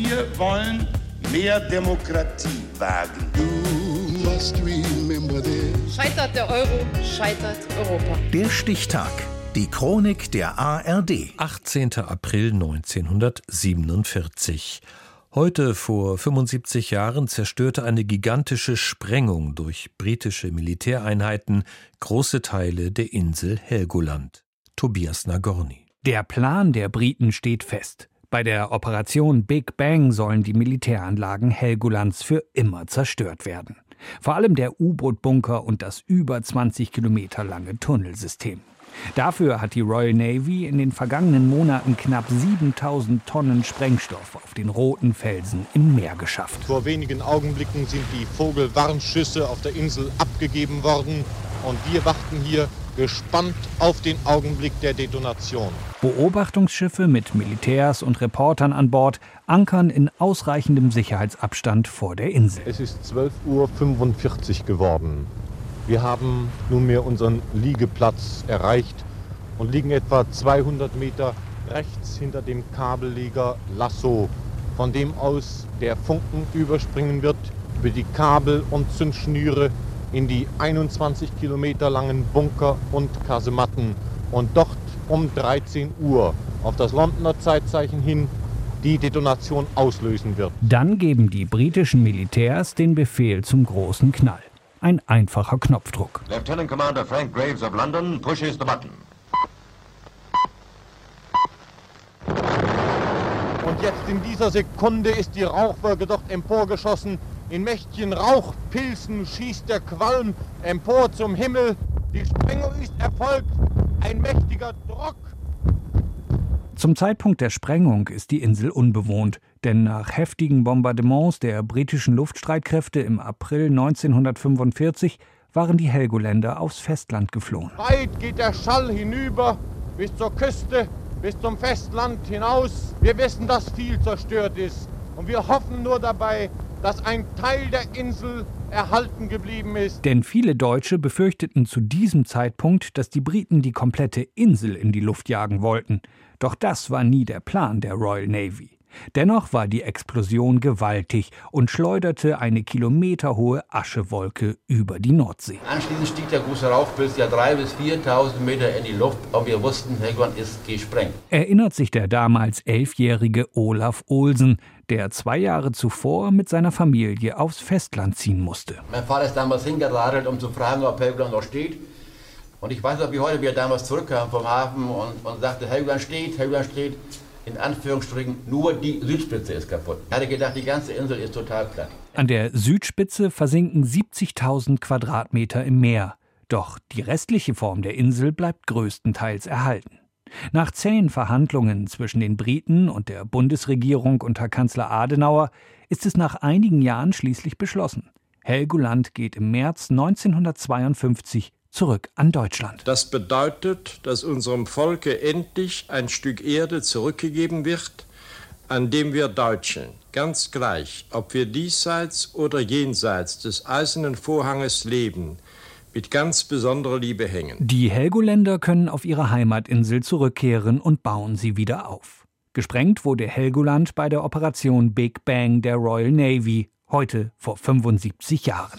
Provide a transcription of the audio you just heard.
Wir wollen mehr Demokratie wagen. Scheitert der Euro, scheitert Europa. Der Stichtag. Die Chronik der ARD. 18. April 1947. Heute vor 75 Jahren zerstörte eine gigantische Sprengung durch britische Militäreinheiten große Teile der Insel Helgoland. Tobias Nagorny. Der Plan der Briten steht fest. Bei der Operation Big Bang sollen die Militäranlagen Helgolands für immer zerstört werden. Vor allem der U-Boot-Bunker und das über 20 Kilometer lange Tunnelsystem. Dafür hat die Royal Navy in den vergangenen Monaten knapp 7000 Tonnen Sprengstoff auf den roten Felsen im Meer geschafft. Vor wenigen Augenblicken sind die Vogelwarnschüsse auf der Insel abgegeben worden und wir warten hier gespannt auf den Augenblick der Detonation. Beobachtungsschiffe mit Militärs und Reportern an Bord ankern in ausreichendem Sicherheitsabstand vor der Insel. Es ist 12.45 Uhr geworden. Wir haben nunmehr unseren Liegeplatz erreicht und liegen etwa 200 Meter rechts hinter dem Kabelleger Lasso, von dem aus der Funken überspringen wird über die Kabel und Zündschnüre in die 21 Kilometer langen Bunker und Kasematten und dort um 13 Uhr auf das Londoner Zeitzeichen hin die Detonation auslösen wird. Dann geben die britischen Militärs den Befehl zum großen Knall. Ein einfacher Knopfdruck. Lieutenant Commander Frank Graves of London pushes the button. Und jetzt in dieser Sekunde ist die Rauchwolke dort emporgeschossen. In mächtigen Rauchpilzen schießt der Qualm empor zum Himmel. Die Sprengung ist erfolgt. Ein mächtiger Druck. Zum Zeitpunkt der Sprengung ist die Insel unbewohnt, denn nach heftigen Bombardements der britischen Luftstreitkräfte im April 1945 waren die Helgoländer aufs Festland geflohen. Weit geht der Schall hinüber bis zur Küste, bis zum Festland hinaus. Wir wissen, dass viel zerstört ist und wir hoffen nur dabei, dass ein Teil der Insel erhalten geblieben ist. Denn viele Deutsche befürchteten zu diesem Zeitpunkt, dass die Briten die komplette Insel in die Luft jagen wollten. Doch das war nie der Plan der Royal Navy. Dennoch war die Explosion gewaltig und schleuderte eine kilometerhohe Aschewolke über die Nordsee. Anschließend stieg der große Rauchpilz ja 3.000 bis 4.000 Meter in die Luft und wir wussten, Helgoland ist gesprengt. Erinnert sich der damals elfjährige Olaf Olsen, der zwei Jahre zuvor mit seiner Familie aufs Festland ziehen musste. Mein Vater ist damals hingeradelt, um zu fragen, ob Helgoland noch steht. Und ich weiß noch wie heute, wie er damals zurückkam vom Hafen und, und sagte, Helgoland steht, Helgoland steht in Anführungsstrichen nur die Südspitze ist kaputt. Ich hatte gedacht, die ganze Insel ist total platt. An der Südspitze versinken 70.000 Quadratmeter im Meer. Doch die restliche Form der Insel bleibt größtenteils erhalten. Nach zähen Verhandlungen zwischen den Briten und der Bundesregierung unter Kanzler Adenauer ist es nach einigen Jahren schließlich beschlossen. Helgoland geht im März 1952 zurück an Deutschland. Das bedeutet, dass unserem Volke endlich ein Stück Erde zurückgegeben wird, an dem wir Deutschen, ganz gleich, ob wir diesseits oder jenseits des eisernen Vorhanges leben, mit ganz besonderer Liebe hängen. Die Helgoländer können auf ihre Heimatinsel zurückkehren und bauen sie wieder auf. Gesprengt wurde Helgoland bei der Operation Big Bang der Royal Navy, heute vor 75 Jahren.